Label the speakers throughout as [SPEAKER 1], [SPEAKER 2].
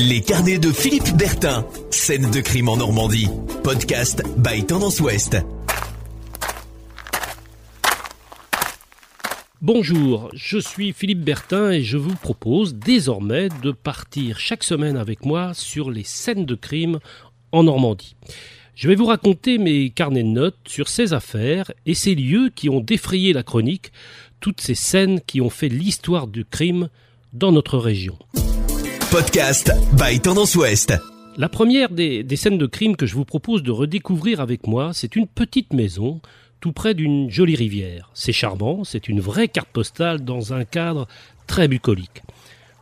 [SPEAKER 1] Les carnets de Philippe Bertin. Scène de crime en Normandie. Podcast by Tendance Ouest.
[SPEAKER 2] Bonjour, je suis Philippe Bertin et je vous propose désormais de partir chaque semaine avec moi sur les scènes de crime en Normandie. Je vais vous raconter mes carnets de notes sur ces affaires et ces lieux qui ont défrayé la chronique, toutes ces scènes qui ont fait l'histoire du crime dans notre région.
[SPEAKER 1] Podcast by Tendance Ouest.
[SPEAKER 2] La première des, des, scènes de crime que je vous propose de redécouvrir avec moi, c'est une petite maison tout près d'une jolie rivière. C'est charmant, c'est une vraie carte postale dans un cadre très bucolique.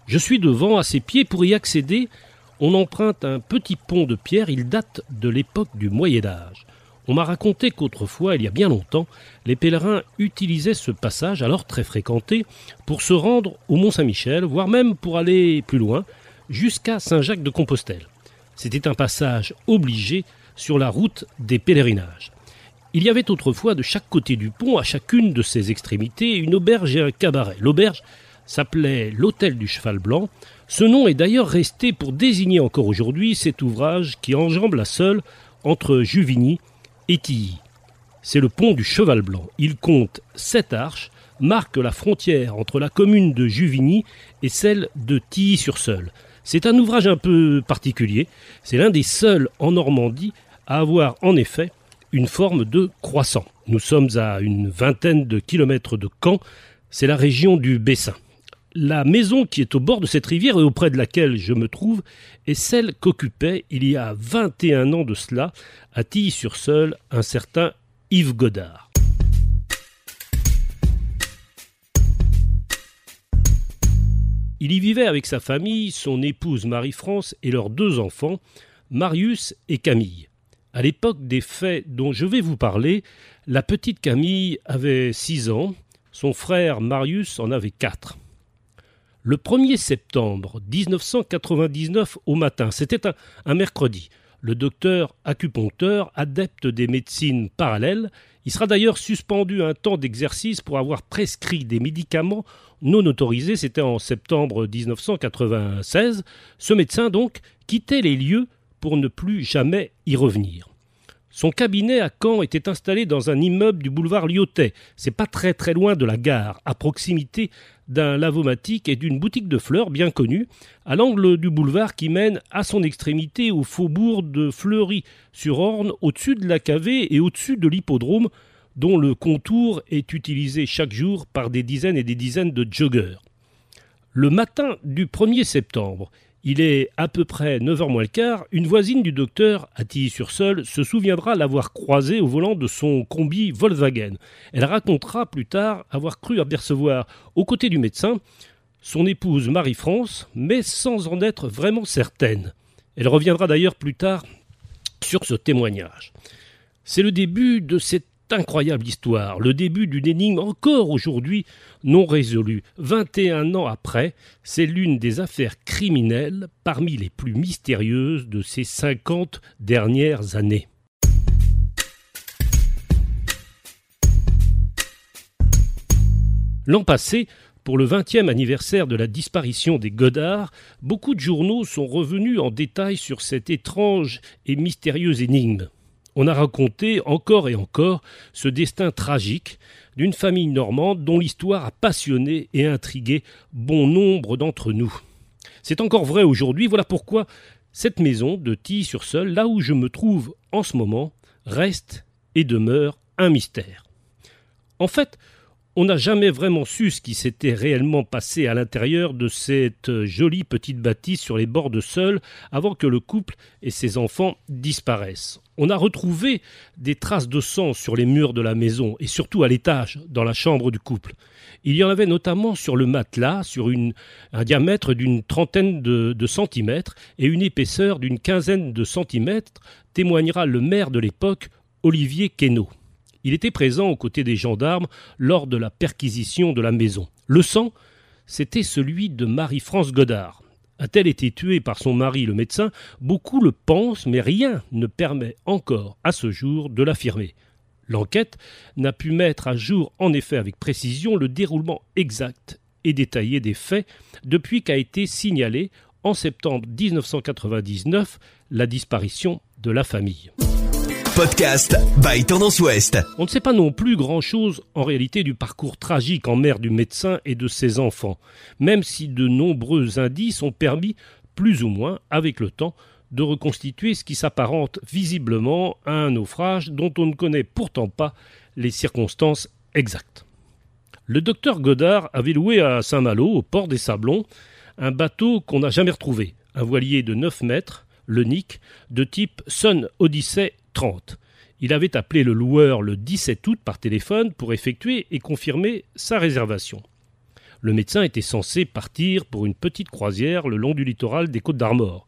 [SPEAKER 2] Je suis devant, à ses pieds, pour y accéder, on emprunte un petit pont de pierre, il date de l'époque du Moyen Âge. On m'a raconté qu'autrefois, il y a bien longtemps, les pèlerins utilisaient ce passage, alors très fréquenté, pour se rendre au Mont Saint-Michel, voire même pour aller plus loin, jusqu'à Saint-Jacques de Compostelle. C'était un passage obligé sur la route des pèlerinages. Il y avait autrefois de chaque côté du pont, à chacune de ses extrémités, une auberge et un cabaret. L'auberge s'appelait l'Hôtel du Cheval Blanc. Ce nom est d'ailleurs resté pour désigner encore aujourd'hui cet ouvrage qui enjambe la Seule entre Juvigny et Tilly. C'est le pont du Cheval Blanc. Il compte sept arches, marque la frontière entre la commune de Juvigny et celle de Tilly-sur-Seule. C'est un ouvrage un peu particulier. C'est l'un des seuls en Normandie à avoir en effet une forme de croissant. Nous sommes à une vingtaine de kilomètres de Caen. C'est la région du Bessin. La maison qui est au bord de cette rivière et auprès de laquelle je me trouve est celle qu'occupait il y a 21 ans de cela à Tilly-sur-Seul un certain Yves Godard. Il y vivait avec sa famille, son épouse Marie-France et leurs deux enfants, Marius et Camille. À l'époque des faits dont je vais vous parler, la petite Camille avait 6 ans, son frère Marius en avait 4. Le 1er septembre 1999 au matin, c'était un, un, mercredi, le docteur acupuncteur, adepte des médecines parallèles, il sera d'ailleurs suspendu un temps d'exercice pour avoir prescrit des médicaments non autorisés, c'était en septembre 1996. Ce médecin donc quittait les lieux pour ne plus jamais y revenir. Son cabinet à Caen était installé dans un immeuble du boulevard Lyotet. C'est pas très très loin de la gare, à proximité d'un lavomatique et d'une boutique de fleurs bien connue, à l'angle du boulevard qui mène à son extrémité au faubourg de Fleury-sur-Orne, au-dessus de la cavée et au-dessus de l'hippodrome, dont le contour est utilisé chaque jour par des dizaines et des dizaines de joggeurs. Le matin du 1er septembre, il est à peu près 9h moins le quart, une voisine du docteur, à Tilly-sur-Seul, se souviendra l'avoir croisé au volant de son combi Volkswagen. Elle racontera plus tard avoir cru apercevoir, aux côtés du médecin, son épouse Marie-France, mais sans en être vraiment certaine. Elle reviendra d'ailleurs plus tard sur ce témoignage. C'est le début de cette incroyable histoire, le début d'une énigme encore aujourd'hui non résolue. 21 ans après, c'est l'une des affaires criminelles parmi les plus mystérieuses de ces 50 dernières années. L'an passé, pour le 20e anniversaire de la disparition des Godards, beaucoup de journaux sont revenus en détail sur cette étrange et mystérieuse énigme on a raconté encore et encore ce destin tragique d'une famille normande dont l'histoire a passionné et intrigué bon nombre d'entre nous. C'est encore vrai aujourd'hui, voilà pourquoi cette maison de Tilly-sur-Seul, là où je me trouve en ce moment, reste et demeure un mystère. En fait, on n'a jamais vraiment su ce qui s'était réellement passé à l'intérieur de cette jolie petite bâtisse sur les bords de Seul avant que le couple et ses enfants disparaissent. On a retrouvé des traces de sang sur les murs de la maison et surtout à l'étage, dans la chambre du couple. Il y en avait notamment sur le matelas, sur un diamètre d'une trentaine de, de centimètres et une épaisseur d'une quinzaine de centimètres, témoignera le maire de l'époque, Olivier Queneau. Il était présent aux côtés des gendarmes lors de la perquisition de la maison. Le sang, c'était celui de Marie-France Godard. A-t-elle été tuée par son mari le médecin Beaucoup le pensent, mais rien ne permet encore à ce jour de l'affirmer. L'enquête n'a pu mettre à jour en effet avec précision le déroulement exact et détaillé des faits depuis qu'a été signalé en septembre 1999 la disparition de la famille.
[SPEAKER 1] Podcast by Tendance Ouest.
[SPEAKER 2] On ne sait pas non plus grand-chose en réalité du parcours tragique en mer du médecin et de ses enfants, même si de nombreux indices ont permis, plus ou moins, avec le temps, de reconstituer ce qui s'apparente visiblement à un naufrage dont on ne connaît pourtant pas les circonstances exactes. Le docteur Godard avait loué à Saint-Malo, au port des Sablons, un bateau qu'on n'a jamais retrouvé, un voilier de 9 mètres, le Nick, de type Sun Odyssey 30. Il avait appelé le loueur le 17 août par téléphone pour effectuer et confirmer sa réservation. Le médecin était censé partir pour une petite croisière le long du littoral des Côtes d'Armor.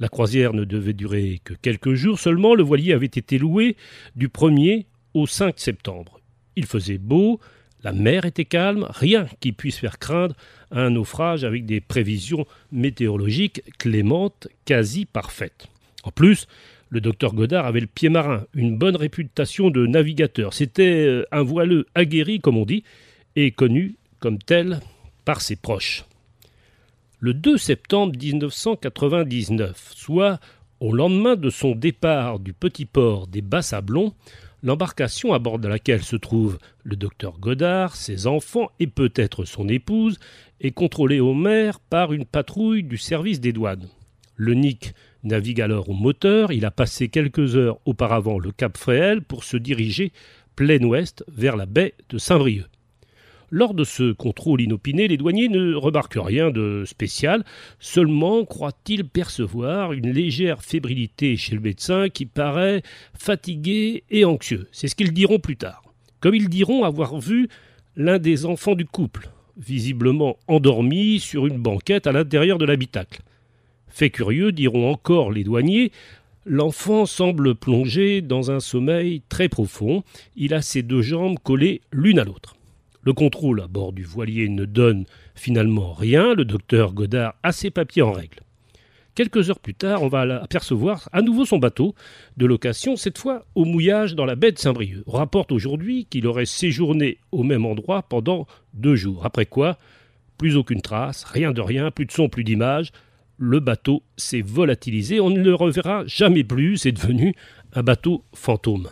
[SPEAKER 2] La croisière ne devait durer que quelques jours seulement, le voilier avait été loué du 1er au 5 septembre. Il faisait beau, la mer était calme, rien qui puisse faire craindre un naufrage avec des prévisions météorologiques clémentes, quasi parfaites. En plus, le docteur Godard avait le pied marin, une bonne réputation de navigateur. C'était euh, un voileux aguerri, comme on dit, et connu comme tel par ses proches. Le 2 septembre 1999, soit au lendemain de son départ du petit port des Bas-Sablons, l'embarcation à bord de laquelle se trouve le docteur Godard, ses enfants et peut-être son épouse est contrôlée au mer par une patrouille du service des douanes. Le Nick navigue alors au moteur, il a passé quelques heures auparavant le cap Fréhel pour se diriger plein ouest vers la baie de Saint-Brieuc. Lors de ce contrôle inopiné, les douaniers ne remarquent rien de spécial, seulement croient-ils percevoir une légère fébrilité chez le médecin qui paraît fatigué et anxieux? C'est ce qu'ils diront plus tard. Comme ils diront avoir vu l'un des enfants du couple, visiblement endormi sur une banquette à l'intérieur de l'habitacle. Fait curieux, diront encore les douaniers, l'enfant semble plongé dans un sommeil très profond, il a ses deux jambes collées l'une à l'autre. Le contrôle à bord du voilier ne donne finalement rien, le docteur Godard a ses papiers en règle. Quelques heures plus tard, on va apercevoir à nouveau son bateau de location, cette fois au mouillage dans la baie de Saint-Brieuc. On rapporte aujourd'hui qu'il aurait séjourné au même endroit pendant deux jours. Après quoi, plus aucune trace, rien de rien, plus de son, plus d'image le bateau s'est volatilisé, on ne le reverra jamais plus, c'est devenu un bateau fantôme.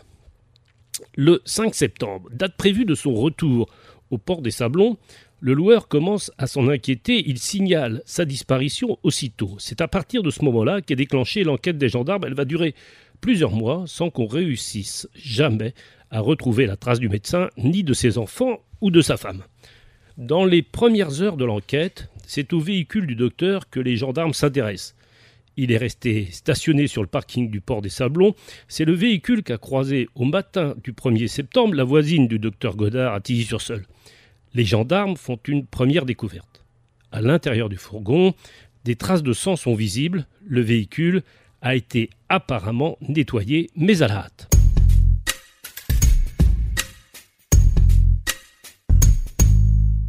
[SPEAKER 2] Le 5 septembre, date prévue de son retour au port des Sablons, le loueur commence à s'en inquiéter, il signale sa disparition aussitôt. C'est à partir de ce moment-là qu'est déclenchée l'enquête des gendarmes, elle va durer plusieurs mois sans qu'on réussisse jamais à retrouver la trace du médecin, ni de ses enfants ou de sa femme. Dans les premières heures de l'enquête, c'est au véhicule du docteur que les gendarmes s'intéressent. Il est resté stationné sur le parking du port des Sablons. C'est le véhicule qu'a croisé au matin du 1er septembre la voisine du docteur Godard à Tilly-sur-Seul. Les gendarmes font une première découverte. À l'intérieur du fourgon, des traces de sang sont visibles. Le véhicule a été apparemment nettoyé, mais à la hâte.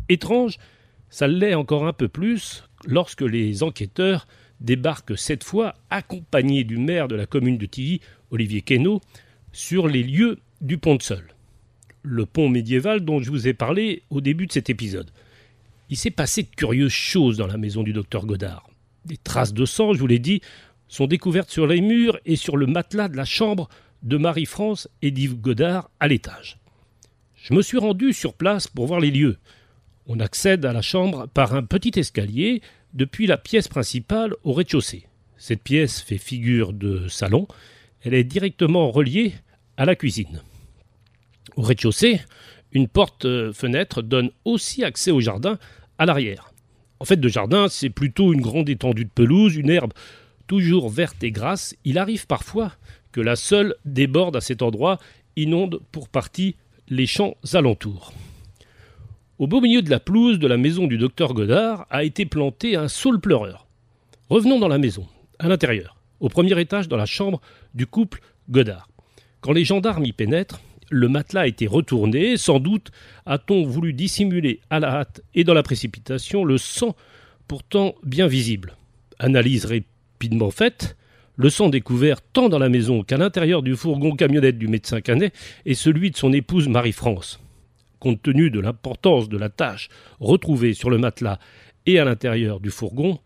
[SPEAKER 2] Étrange, ça l'est encore un peu plus lorsque les enquêteurs débarquent cette fois, accompagnés du maire de la commune de Tilly, Olivier Queneau, sur les lieux du pont de Seul. Le pont médiéval dont je vous ai parlé au début de cet épisode. Il s'est passé de curieuses choses dans la maison du docteur Godard. Des traces de sang, je vous l'ai dit, sont découvertes sur les murs et sur le matelas de la chambre de Marie-France et d'Yves Godard à l'étage. Je me suis rendu sur place pour voir les lieux. On accède à la chambre par un petit escalier depuis la pièce principale au rez-de-chaussée. Cette pièce fait figure de salon. Elle est directement reliée à la cuisine. Au rez-de-chaussée, une porte-fenêtre donne aussi accès au jardin à l'arrière. En fait, de jardin, c'est plutôt une grande étendue de pelouse, une herbe toujours verte et grasse. Il arrive parfois que la seule déborde à cet endroit, inonde pour partie les champs alentours. Au beau milieu de la pelouse de la maison du docteur Godard a été planté un saule pleureur. Revenons dans la maison, à l'intérieur, au premier étage dans la chambre du couple Godard. Quand les gendarmes y pénètrent, le matelas a été retourné, sans doute a-t-on voulu dissimuler à la hâte et dans la précipitation le sang pourtant bien visible. Analyse rapidement faite, le sang découvert tant dans la maison qu'à l'intérieur du fourgon camionnette du médecin Canet est celui de son épouse Marie-France compte tenu de l'importance de la tâche retrouvée sur le matelas et à l'intérieur du fourgon,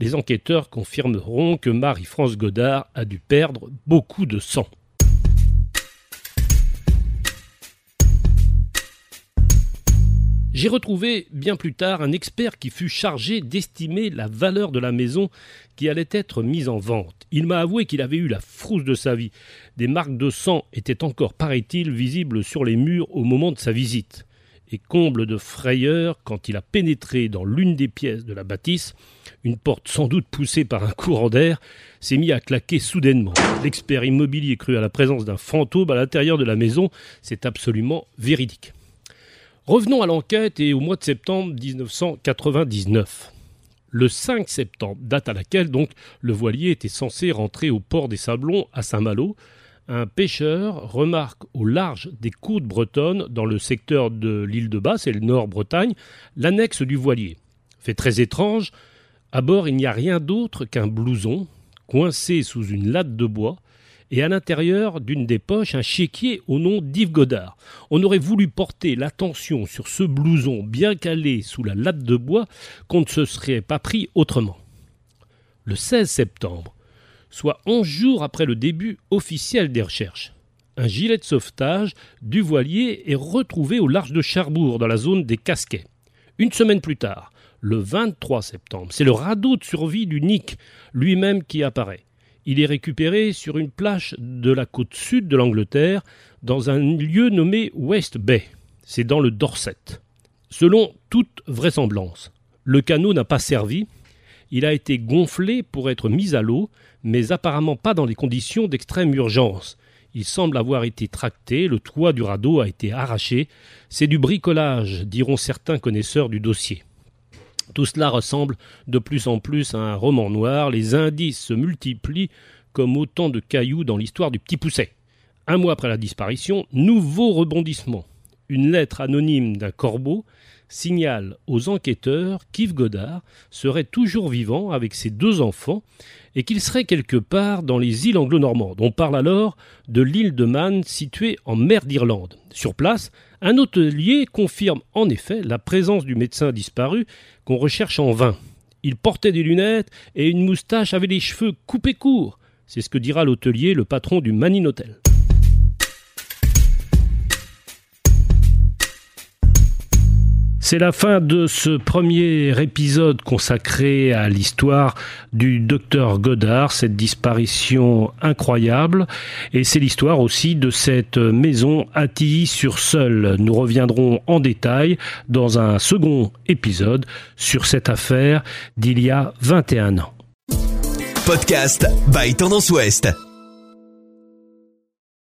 [SPEAKER 2] Les enquêteurs confirmeront que Marie-France Godard a dû perdre beaucoup de sang. J'ai retrouvé bien plus tard un expert qui fut chargé d'estimer la valeur de la maison qui allait être mise en vente. Il m'a avoué qu'il avait eu la frousse de sa vie. Des marques de sang étaient encore, paraît-il, visibles sur les murs au moment de sa visite. Et comble de frayeur, quand il a pénétré dans l'une des pièces de la bâtisse, une porte sans doute poussée par un courant d'air s'est mis à claquer soudainement. L'expert immobilier crut à la présence d'un fantôme à l'intérieur de la maison. C'est absolument véridique. Revenons à l'enquête et au mois de septembre 1999. Le 5 septembre, date à laquelle donc le voilier était censé rentrer au port des Sablons à Saint-Malo, un pêcheur remarque au large des côtes bretonnes, dans le secteur de l'île de Basse et le Nord-Bretagne, l'annexe du voilier. Fait très étrange, à bord il n'y a rien d'autre qu'un blouson, coincé sous une latte de bois, et à l'intérieur d'une des poches un chéquier au nom d'Yves Godard. On aurait voulu porter l'attention sur ce blouson bien calé sous la latte de bois qu'on ne se serait pas pris autrement. Le 16 septembre, soit onze jours après le début officiel des recherches, un gilet de sauvetage du voilier est retrouvé au large de Cherbourg, dans la zone des Casquets. Une semaine plus tard, le 23 septembre, c'est le radeau de survie du Nick lui-même qui apparaît. Il est récupéré sur une plage de la côte sud de l'Angleterre, dans un lieu nommé West Bay. C'est dans le Dorset. Selon toute vraisemblance, le canot n'a pas servi. Il a été gonflé pour être mis à l'eau, mais apparemment pas dans des conditions d'extrême urgence. Il semble avoir été tracté, le toit du radeau a été arraché. C'est du bricolage, diront certains connaisseurs du dossier. Tout cela ressemble de plus en plus à un roman noir, les indices se multiplient comme autant de cailloux dans l'histoire du petit pousset. Un mois après la disparition, nouveau rebondissement. Une lettre anonyme d'un corbeau signale aux enquêteurs qu'Yves Godard serait toujours vivant avec ses deux enfants et qu'il serait quelque part dans les îles anglo-normandes. On parle alors de l'île de Man située en mer d'Irlande. Sur place, un hôtelier confirme en effet la présence du médecin disparu qu'on recherche en vain. Il portait des lunettes et une moustache avait les cheveux coupés courts. C'est ce que dira l'hôtelier, le patron du Manine Hotel. C'est la fin de ce premier épisode consacré à l'histoire du docteur Godard, cette disparition incroyable, et c'est l'histoire aussi de cette maison à sur seul Nous reviendrons en détail dans un second épisode sur cette affaire d'il y a 21 ans.
[SPEAKER 1] Podcast by Tendance Ouest.